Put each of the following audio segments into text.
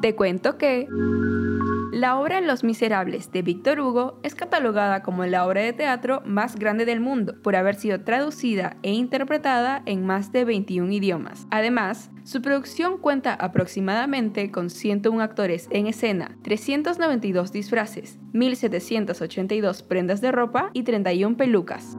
Te cuento que... La obra Los Miserables de Víctor Hugo es catalogada como la obra de teatro más grande del mundo por haber sido traducida e interpretada en más de 21 idiomas. Además, su producción cuenta aproximadamente con 101 actores en escena, 392 disfraces, 1782 prendas de ropa y 31 pelucas.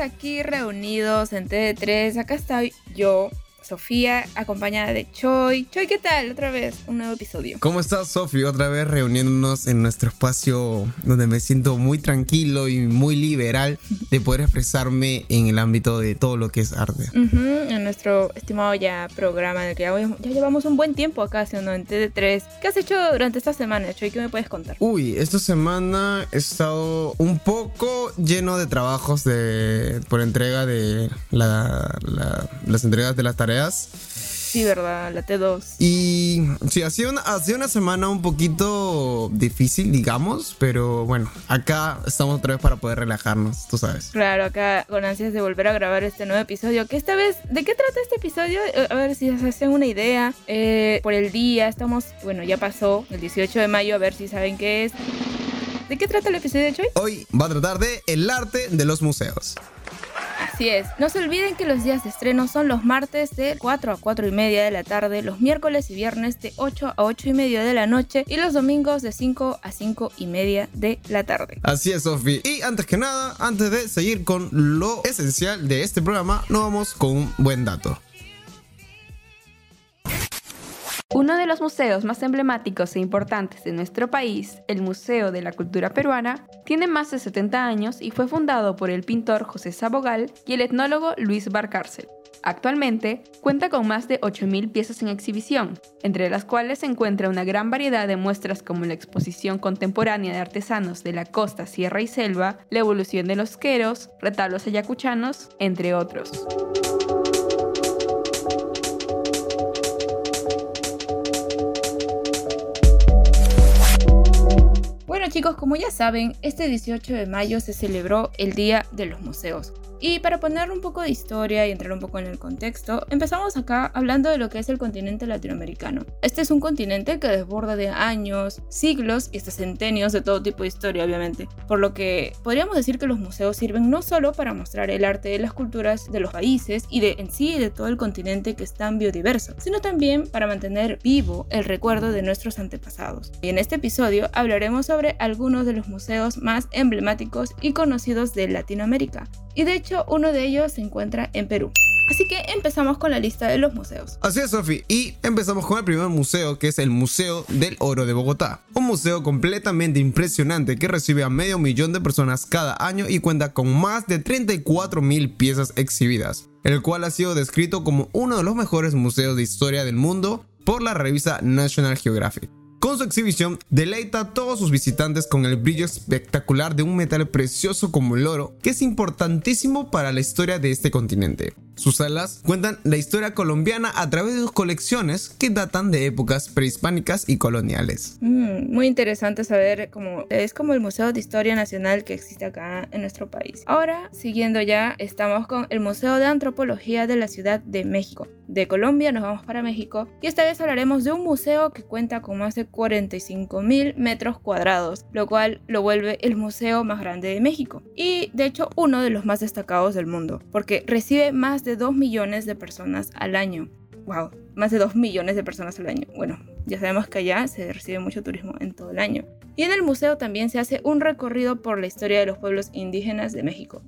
Aquí reunidos en TD3. Acá estoy yo, Sofía, acompañada de Choi. Choi, ¿qué tal? Otra vez, un nuevo episodio. ¿Cómo estás, Sofía? Otra vez reuniéndonos en nuestro espacio donde me siento muy tranquilo y muy liberal de poder expresarme en el ámbito de todo lo que es arte. en nuestro estimado ya programa en el que ya, llevamos un buen tiempo acá haciendo en TD3. ¿Qué has hecho durante esta semana, Choi? ¿Qué me puedes contar? Uy, esta semana he estado un poco lleno de trabajos de, por entrega de las entregas de las tareas Sí, verdad, la T2. Y sí, ha sido, una, ha sido una semana un poquito difícil, digamos, pero bueno, acá estamos otra vez para poder relajarnos, tú sabes. Claro, acá con ansias de volver a grabar este nuevo episodio, que esta vez, ¿de qué trata este episodio? Eh, a ver si se hacen una idea. Eh, por el día, estamos, bueno, ya pasó el 18 de mayo, a ver si saben qué es. ¿De qué trata el episodio de hoy? Hoy va a tratar de el arte de los museos. Así es. No se olviden que los días de estreno son los martes de 4 a 4 y media de la tarde, los miércoles y viernes de 8 a 8 y media de la noche y los domingos de 5 a 5 y media de la tarde. Así es, Sofi. Y antes que nada, antes de seguir con lo esencial de este programa, nos vamos con un buen dato. Uno de los museos más emblemáticos e importantes de nuestro país, el Museo de la Cultura Peruana, tiene más de 70 años y fue fundado por el pintor José Sabogal y el etnólogo Luis Barcárcel. Actualmente cuenta con más de 8.000 piezas en exhibición, entre las cuales se encuentra una gran variedad de muestras como la exposición contemporánea de artesanos de la costa, sierra y selva, la evolución de los queros, retablos ayacuchanos, entre otros. Chicos, como ya saben, este 18 de mayo se celebró el Día de los Museos. Y para poner un poco de historia y entrar un poco en el contexto, empezamos acá hablando de lo que es el continente latinoamericano. Este es un continente que desborda de años, siglos y hasta centenios de todo tipo de historia, obviamente. Por lo que podríamos decir que los museos sirven no solo para mostrar el arte de las culturas de los países y de en sí de todo el continente que es tan biodiverso, sino también para mantener vivo el recuerdo de nuestros antepasados. Y en este episodio hablaremos sobre algunos de los museos más emblemáticos y conocidos de Latinoamérica. Y de hecho, uno de ellos se encuentra en Perú. Así que empezamos con la lista de los museos. Así es, Sofi. Y empezamos con el primer museo, que es el Museo del Oro de Bogotá. Un museo completamente impresionante que recibe a medio millón de personas cada año y cuenta con más de 34 mil piezas exhibidas, el cual ha sido descrito como uno de los mejores museos de historia del mundo por la revista National Geographic. Con su exhibición, deleita a todos sus visitantes con el brillo espectacular de un metal precioso como el oro, que es importantísimo para la historia de este continente. Sus salas cuentan la historia colombiana a través de sus colecciones que datan de épocas prehispánicas y coloniales. Mm, muy interesante saber cómo es como el Museo de Historia Nacional que existe acá en nuestro país. Ahora, siguiendo ya, estamos con el Museo de Antropología de la Ciudad de México. De Colombia nos vamos para México y esta vez hablaremos de un museo que cuenta con más de 45 mil metros cuadrados, lo cual lo vuelve el museo más grande de México y de hecho uno de los más destacados del mundo, porque recibe más de 2 millones de personas al año. ¡Wow! Más de 2 millones de personas al año. Bueno, ya sabemos que allá se recibe mucho turismo en todo el año. Y en el museo también se hace un recorrido por la historia de los pueblos indígenas de México.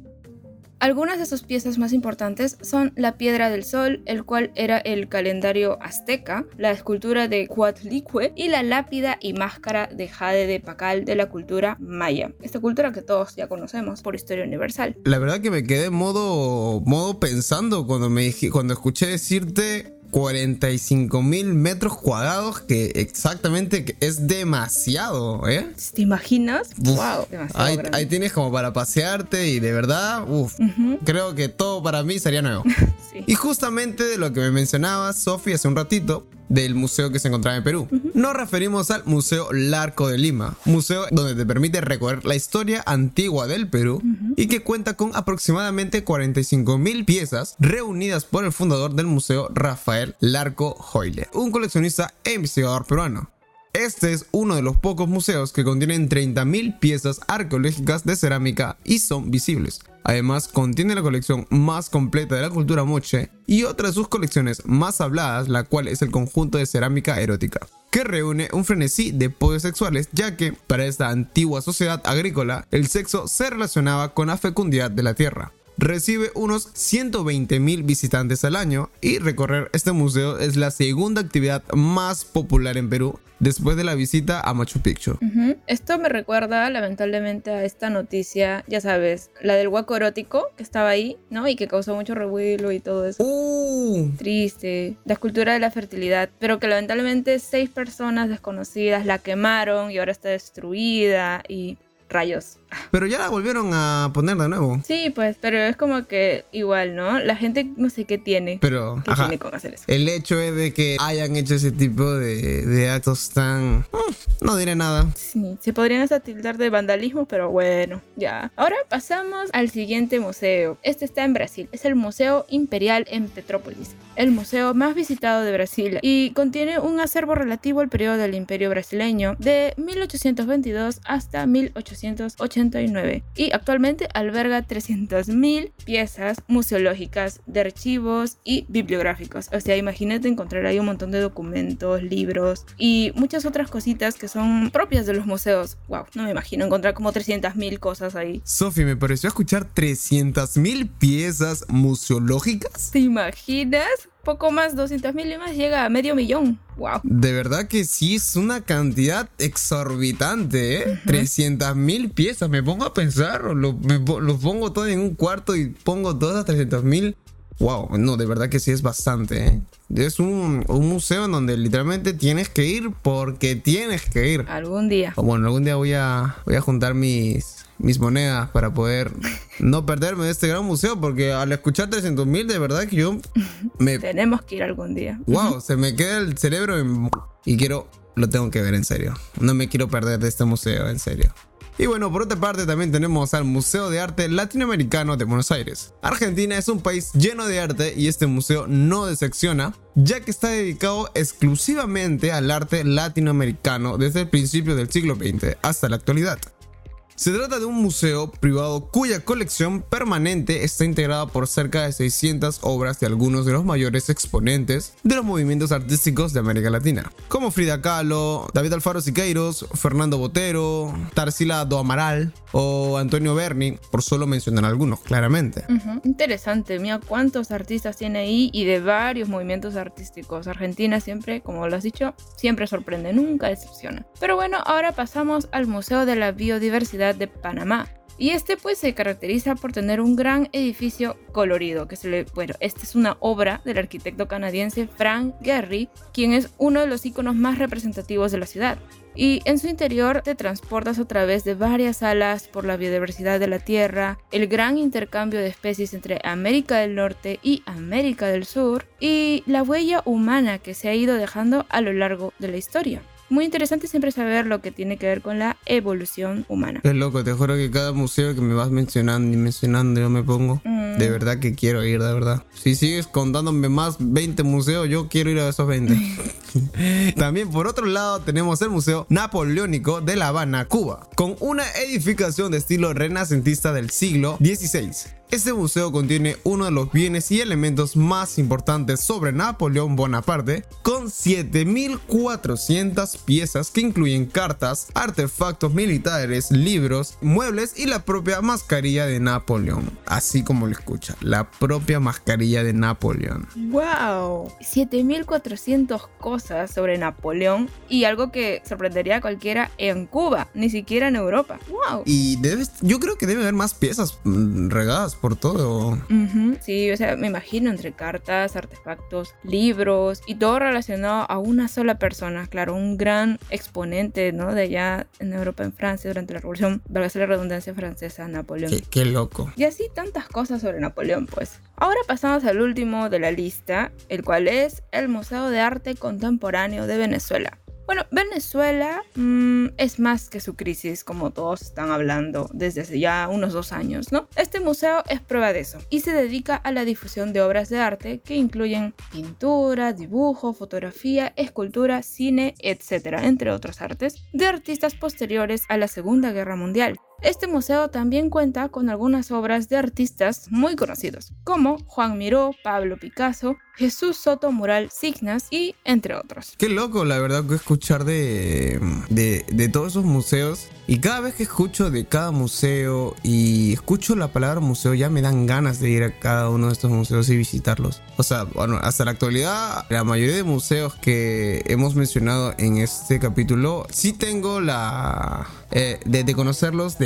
Algunas de sus piezas más importantes son la Piedra del Sol, el cual era el calendario azteca, la escultura de Coatlicue y la lápida y máscara de jade de Pacal de la cultura maya. Esta cultura que todos ya conocemos por historia universal. La verdad que me quedé modo, modo pensando cuando, me, cuando escuché decirte 45 mil metros cuadrados, que exactamente es demasiado, ¿eh? ¿Te imaginas? wow, ahí, ahí, tienes como para pasearte y de verdad, uff, creo que todo para mí sería nuevo. Y justamente de lo que me mencionaba Sofi hace un ratito, del museo que se encontraba en Perú. Nos referimos al Museo Larco de Lima, museo donde te permite recorrer la historia antigua del Perú y que cuenta con aproximadamente 45 mil piezas reunidas por el fundador del museo Rafael Larco Hoyle, un coleccionista e investigador peruano. Este es uno de los pocos museos que contienen 30.000 piezas arqueológicas de cerámica y son visibles. Además, contiene la colección más completa de la cultura moche y otra de sus colecciones más habladas, la cual es el conjunto de cerámica erótica, que reúne un frenesí de poses sexuales, ya que para esta antigua sociedad agrícola, el sexo se relacionaba con la fecundidad de la tierra recibe unos 120 mil visitantes al año y recorrer este museo es la segunda actividad más popular en Perú después de la visita a Machu Picchu. Esto me recuerda lamentablemente a esta noticia, ya sabes, la del hueco erótico que estaba ahí, ¿no? Y que causó mucho revuelo y todo eso. Uh. Triste. La escultura de la fertilidad, pero que lamentablemente seis personas desconocidas la quemaron y ahora está destruida y rayos. Pero ya la volvieron a poner de nuevo. Sí, pues, pero es como que igual, ¿no? La gente no sé qué tiene. Pero, ¿Qué tiene con hacer eso? El hecho es de que hayan hecho ese tipo de, actos tan... Mm, no diré nada. Sí, se podrían hasta tildar de vandalismo, pero bueno, ya. Ahora pasamos al siguiente museo. Este está en Brasil. Es el Museo Imperial en Petrópolis. El museo más visitado de Brasil y contiene un acervo relativo al periodo del Imperio brasileño de 1822 hasta 1880 y actualmente alberga 300.000 piezas museológicas de archivos y bibliográficos. O sea, imagínate encontrar ahí un montón de documentos, libros y muchas otras cositas que son propias de los museos. Wow, no me imagino encontrar como 300.000 cosas ahí. Sofi, me pareció escuchar 300.000 piezas museológicas. ¿Te imaginas? Poco más, 200 mil y más llega a medio millón. Wow. De verdad que sí es una cantidad exorbitante, ¿eh? 300 mil piezas. Me pongo a pensar, lo, los pongo todo en un cuarto y pongo todas 300 mil. Wow, no, de verdad que sí es bastante, ¿eh? Es un, un, museo en donde literalmente tienes que ir porque tienes que ir. Algún día. bueno, algún día voy a, voy a juntar mis, mis monedas para poder no perderme de este gran museo, porque al escuchar 300 mil, de verdad que yo me... Tenemos que ir algún día. Wow, se me queda el cerebro y quiero, lo tengo que ver en serio. No me quiero perder de este museo, en serio. Y bueno, por otra parte también tenemos al Museo de Arte Latinoamericano de Buenos Aires. Argentina es un país lleno de arte y este museo no decepciona, ya que está dedicado exclusivamente al arte latinoamericano desde el principio del siglo XX hasta la actualidad. Se trata de un museo privado cuya colección permanente está integrada por cerca de 600 obras de algunos de los mayores exponentes de los movimientos artísticos de América Latina, como Frida Kahlo, David Alfaro Siqueiros, Fernando Botero, Tarsila do Amaral o Antonio Berni, por solo mencionar algunos, claramente. Interesante, mira cuántos artistas tiene ahí y de varios movimientos artísticos. Argentina siempre, como lo has dicho, siempre sorprende, nunca decepciona. Pero bueno, ahora pasamos al Museo de la Biodiversidad de Panamá. Y este pues se caracteriza por tener un gran edificio colorido, que se le, bueno, esta es una obra del arquitecto canadiense Frank Gehry, quien es uno de los iconos más representativos de la ciudad. Y en su interior te transportas a través de varias salas por la biodiversidad de la Tierra, el gran intercambio de especies entre América del Norte y América del Sur, y la huella humana que se ha ido dejando a lo largo de la historia muy interesante siempre saber lo que tiene que ver con la evolución humana. Es loco, te juro que cada museo que me vas mencionando y mencionando yo me pongo. Mm. De verdad que quiero ir, de verdad. Si sigues contándome más 20 museos, yo quiero ir a esos 20. También por otro lado tenemos el Museo Napoleónico de La Habana, Cuba, con una edificación de estilo renacentista del siglo XVI. Este museo contiene uno de los bienes y elementos más importantes sobre Napoleón Bonaparte, con 7400 piezas que incluyen cartas, artefactos militares, libros, muebles y la propia mascarilla de Napoleón. Así como lo escucha, la propia mascarilla de Napoleón. ¡Wow! 7400 cosas sobre Napoleón y algo que sorprendería a cualquiera en Cuba, ni siquiera en Europa. ¡Wow! Y debes, yo creo que debe haber más piezas mm, regadas por todo. Ujú, Sí, o sea, me imagino entre cartas, artefactos, libros y todo relacionado a una sola persona. Claro, un gran exponente, ¿no? De allá en Europa, en Francia, durante la Revolución, valga la redundancia francesa, Napoleón. Qué, qué loco. Y así tantas cosas sobre Napoleón, pues. Ahora pasamos al último de la lista, el cual es el Museo de Arte Contemporáneo de Venezuela. Bueno, Venezuela mm, es más que su crisis, como todos están hablando desde ya unos dos años, ¿no? Este museo es prueba de eso y se dedica a la difusión de obras de arte que incluyen pintura, dibujo, fotografía, escultura, cine, etc., entre otros artes, de artistas posteriores a la Segunda Guerra Mundial. Este museo también cuenta con algunas obras de artistas muy conocidos, como Juan Miró, Pablo Picasso, Jesús Soto Mural Signas y entre otros. Qué loco, la verdad, que escuchar de, de, de todos esos museos. Y cada vez que escucho de cada museo y escucho la palabra museo, ya me dan ganas de ir a cada uno de estos museos y visitarlos. O sea, bueno, hasta la actualidad, la mayoría de museos que hemos mencionado en este capítulo, sí tengo la... eh, de, conocerlos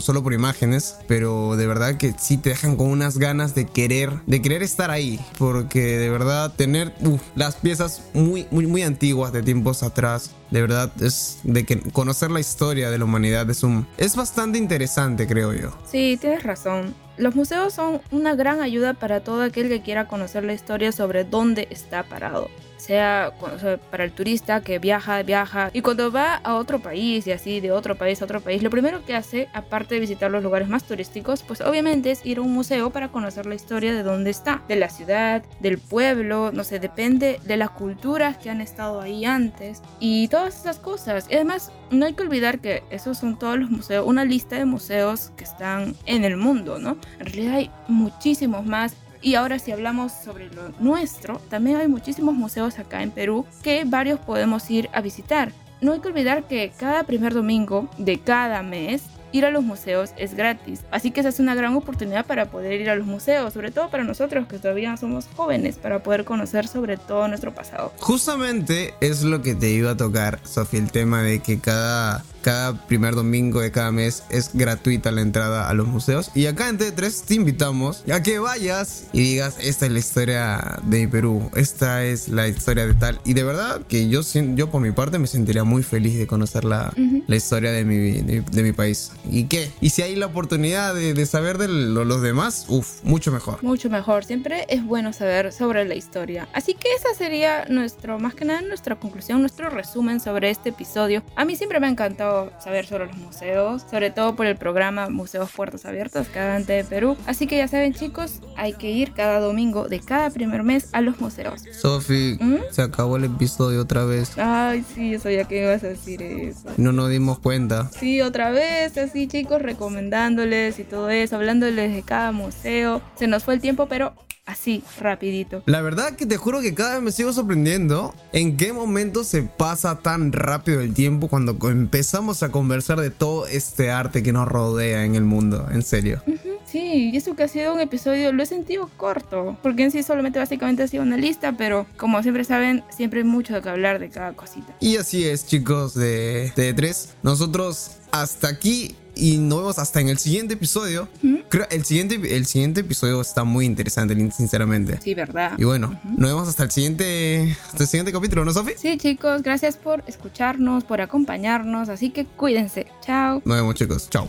solo, por imágenes, pero de verdad que sí te dejan con unas ganas de querer, de querer estar ahí, porque de verdad tener las piezas muy, muy, muy antiguas de tiempos atrás, de verdad es de que conocer la historia de la humanidad es un, es bastante interesante, creo yo. Sí, tienes razón. Los museos son una gran ayuda para todo aquel que quiera conocer la historia sobre dónde está parado. Sea, o sea, para el turista que viaja, viaja y cuando va a otro país y así de otro país a otro país, lo primero que hace, aparte de visitar los lugares más turísticos, pues obviamente es ir a un museo para conocer la historia de dónde está, de la ciudad, del pueblo, no sé, depende de las culturas que han estado ahí antes y todas esas cosas. Y además, no hay que olvidar que esos son todos los museos, una lista de museos que están en el mundo, ¿no? En realidad hay muchísimos más. Y ahora si hablamos sobre lo nuestro, también hay muchísimos museos acá en Perú que varios podemos ir a visitar. No hay que olvidar que cada primer domingo de cada mes ir a los museos es gratis. Así que esa es una gran oportunidad para poder ir a los museos, sobre todo para nosotros que todavía somos jóvenes, para poder conocer sobre todo nuestro pasado. Justamente es lo que te iba a tocar, Sofía, el tema de que cada, cada primer domingo de cada mes es gratuita la entrada a los museos. Y acá en T3 te invitamos a que vayas y digas, esta es la historia de Perú, esta es la historia de tal. Y de verdad que yo, yo por mi parte me sentiría muy feliz de conocer la, la historia de mi, de, de mi país. ¿Y qué? Y si hay la oportunidad de, de saber de lo- los demás, uff, mucho mejor. Mucho mejor, siempre es bueno saber sobre la historia. Así que esa sería nuestro, más que nada, nuestra conclusión, nuestro resumen sobre este episodio. A mí siempre me ha encantado saber sobre los museos, sobre todo por el programa Museos Puertas Abiertas, cada ante de Perú. Así que ya saben chicos, hay que ir cada domingo de cada primer mes a los museos. Sofi, ¿Mm? se acabó el episodio otra vez. Ay, sí, yo sabía que ibas a decir eso. No nos dimos cuenta. Sí, otra vez, así chicos, recomendándoles y todo eso, hablándoles de cada museo. Se nos fue el tiempo, pero así, rapidito. La verdad que te juro que cada vez me sigo sorprendiendo en qué momento se pasa tan rápido el tiempo cuando empezamos a conversar de todo este arte que nos rodea en el mundo, en serio. Sí, y eso que ha sido un episodio lo he sentido corto, porque en sí solamente básicamente ha sido una lista, pero como siempre saben, siempre hay mucho de que hablar de cada cosita. Y así es, chicos de T3. Nosotros hasta aquí y nos vemos hasta en el siguiente episodio. Creo el siguiente, el siguiente episodio está muy interesante, sinceramente. Sí, ¿verdad? Y bueno, nos vemos hasta el siguiente, hasta el siguiente capítulo, ¿no, Sofi? Sí, chicos, gracias por escucharnos, por acompañarnos, así que cuídense. Chao. Nos vemos, chicos. Chao.